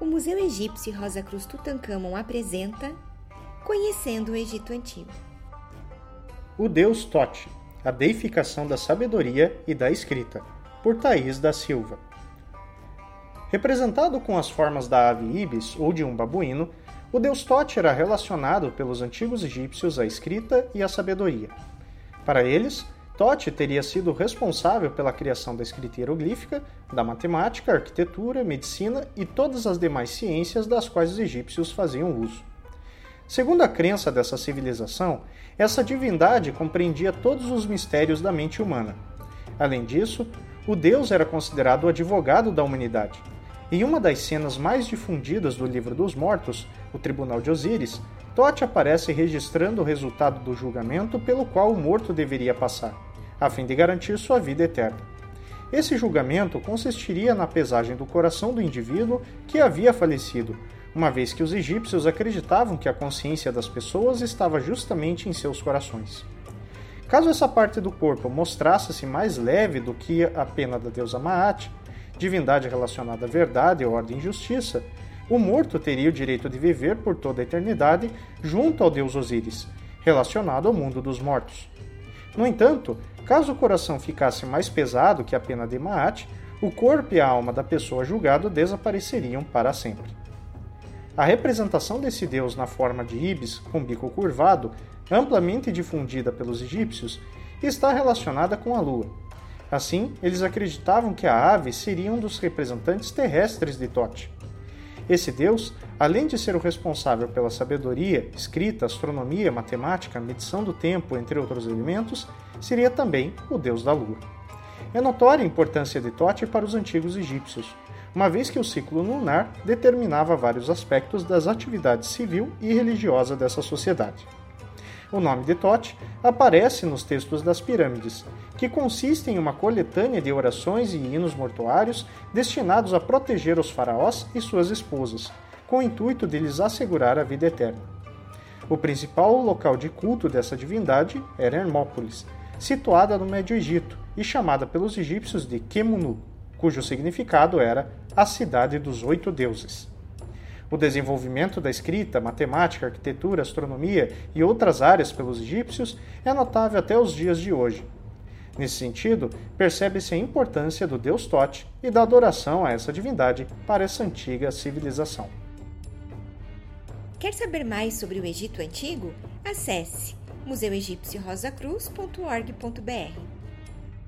o Museu Egípcio Rosa Cruz Tutankhamon apresenta Conhecendo o Egito Antigo. O Deus Tote, a deificação da sabedoria e da escrita, por Thaís da Silva. Representado com as formas da ave ibis ou de um babuíno, o deus Tote era relacionado pelos antigos egípcios à escrita e à sabedoria. Para eles, Tote teria sido responsável pela criação da escrita hieroglífica, da matemática, arquitetura, medicina e todas as demais ciências das quais os egípcios faziam uso. Segundo a crença dessa civilização, essa divindade compreendia todos os mistérios da mente humana. Além disso, o deus era considerado o advogado da humanidade. Em uma das cenas mais difundidas do Livro dos Mortos, o Tribunal de Osíris, Tote aparece registrando o resultado do julgamento pelo qual o morto deveria passar a fim de garantir sua vida eterna. Esse julgamento consistiria na pesagem do coração do indivíduo que havia falecido, uma vez que os egípcios acreditavam que a consciência das pessoas estava justamente em seus corações. Caso essa parte do corpo mostrasse-se mais leve do que a pena da deusa Maat, divindade relacionada à verdade, ordem e justiça, o morto teria o direito de viver por toda a eternidade junto ao deus Osíris, relacionado ao mundo dos mortos. No entanto, caso o coração ficasse mais pesado que a pena de Maat, o corpo e a alma da pessoa julgada desapareceriam para sempre. A representação desse deus na forma de ibis com bico curvado, amplamente difundida pelos egípcios, está relacionada com a lua. Assim, eles acreditavam que a ave seria um dos representantes terrestres de Tote. Esse deus, além de ser o responsável pela sabedoria, escrita, astronomia, matemática, medição do tempo, entre outros elementos, seria também o deus da lua. É notória a importância de Tote para os antigos egípcios, uma vez que o ciclo lunar determinava vários aspectos das atividades civil e religiosa dessa sociedade. O nome de Tote aparece nos textos das pirâmides, que consistem em uma coletânea de orações e hinos mortuários destinados a proteger os faraós e suas esposas, com o intuito de lhes assegurar a vida eterna. O principal local de culto dessa divindade era Hermópolis, situada no Médio Egito e chamada pelos egípcios de Kemunu, cujo significado era a cidade dos oito deuses. O desenvolvimento da escrita, matemática, arquitetura, astronomia e outras áreas pelos egípcios é notável até os dias de hoje. Nesse sentido, percebe-se a importância do deus Tote e da adoração a essa divindade para essa antiga civilização. Quer saber mais sobre o Egito Antigo? Acesse museuegipciorosacruz.org.br.